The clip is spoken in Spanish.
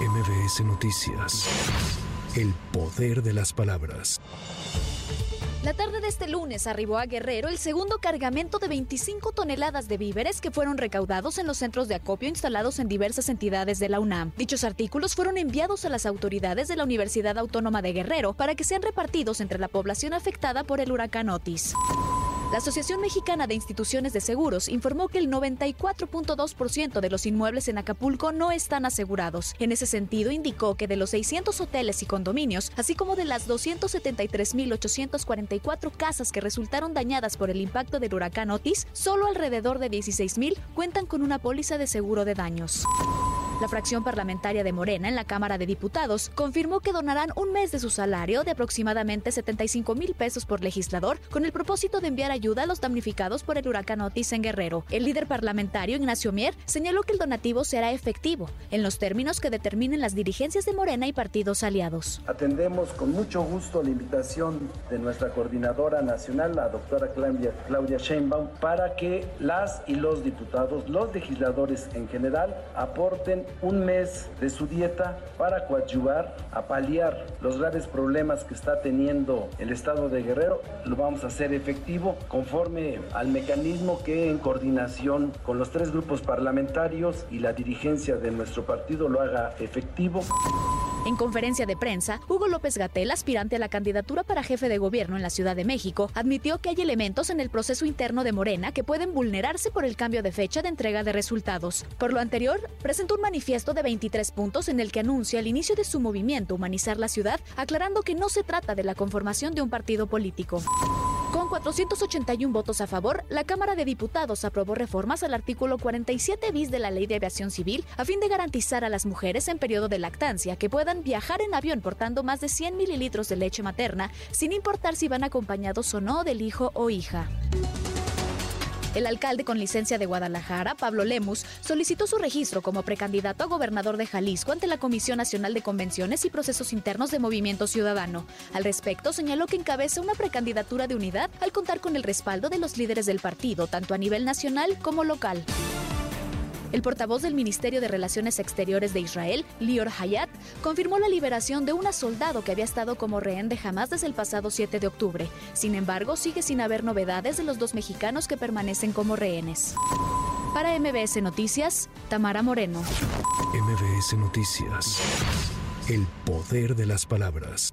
MBS Noticias. El poder de las palabras. La tarde de este lunes arribó a Guerrero el segundo cargamento de 25 toneladas de víveres que fueron recaudados en los centros de acopio instalados en diversas entidades de la UNAM. Dichos artículos fueron enviados a las autoridades de la Universidad Autónoma de Guerrero para que sean repartidos entre la población afectada por el huracán Otis. La Asociación Mexicana de Instituciones de Seguros informó que el 94.2% de los inmuebles en Acapulco no están asegurados. En ese sentido, indicó que de los 600 hoteles y condominios, así como de las 273.844 casas que resultaron dañadas por el impacto del huracán Otis, solo alrededor de 16.000 cuentan con una póliza de seguro de daños. La fracción parlamentaria de Morena en la Cámara de Diputados confirmó que donarán un mes de su salario de aproximadamente 75 mil pesos por legislador con el propósito de enviar ayuda a los damnificados por el huracán Otis en Guerrero. El líder parlamentario Ignacio Mier señaló que el donativo será efectivo en los términos que determinen las dirigencias de Morena y partidos aliados. Atendemos con mucho gusto la invitación de nuestra coordinadora nacional, la doctora Claudia, Claudia Sheinbaum, para que las y los diputados, los legisladores en general, aporten un mes de su dieta para coadyuvar a paliar los graves problemas que está teniendo el estado de Guerrero. Lo vamos a hacer efectivo conforme al mecanismo que en coordinación con los tres grupos parlamentarios y la dirigencia de nuestro partido lo haga efectivo. En conferencia de prensa, Hugo López Gatel, aspirante a la candidatura para jefe de gobierno en la Ciudad de México, admitió que hay elementos en el proceso interno de Morena que pueden vulnerarse por el cambio de fecha de entrega de resultados. Por lo anterior, presentó un manifiesto de 23 puntos en el que anuncia el inicio de su movimiento Humanizar la Ciudad, aclarando que no se trata de la conformación de un partido político. Con 481 votos a favor, la Cámara de Diputados aprobó reformas al artículo 47 bis de la Ley de Aviación Civil a fin de garantizar a las mujeres en periodo de lactancia que puedan viajar en avión portando más de 100 mililitros de leche materna, sin importar si van acompañados o no del hijo o hija. El alcalde con licencia de Guadalajara, Pablo Lemus, solicitó su registro como precandidato a gobernador de Jalisco ante la Comisión Nacional de Convenciones y Procesos Internos de Movimiento Ciudadano. Al respecto, señaló que encabeza una precandidatura de unidad al contar con el respaldo de los líderes del partido, tanto a nivel nacional como local. El portavoz del Ministerio de Relaciones Exteriores de Israel, Lior Hayat, confirmó la liberación de un soldado que había estado como rehén de Hamas desde el pasado 7 de octubre. Sin embargo, sigue sin haber novedades de los dos mexicanos que permanecen como rehenes. Para MBS Noticias, Tamara Moreno. MBS Noticias. El poder de las palabras.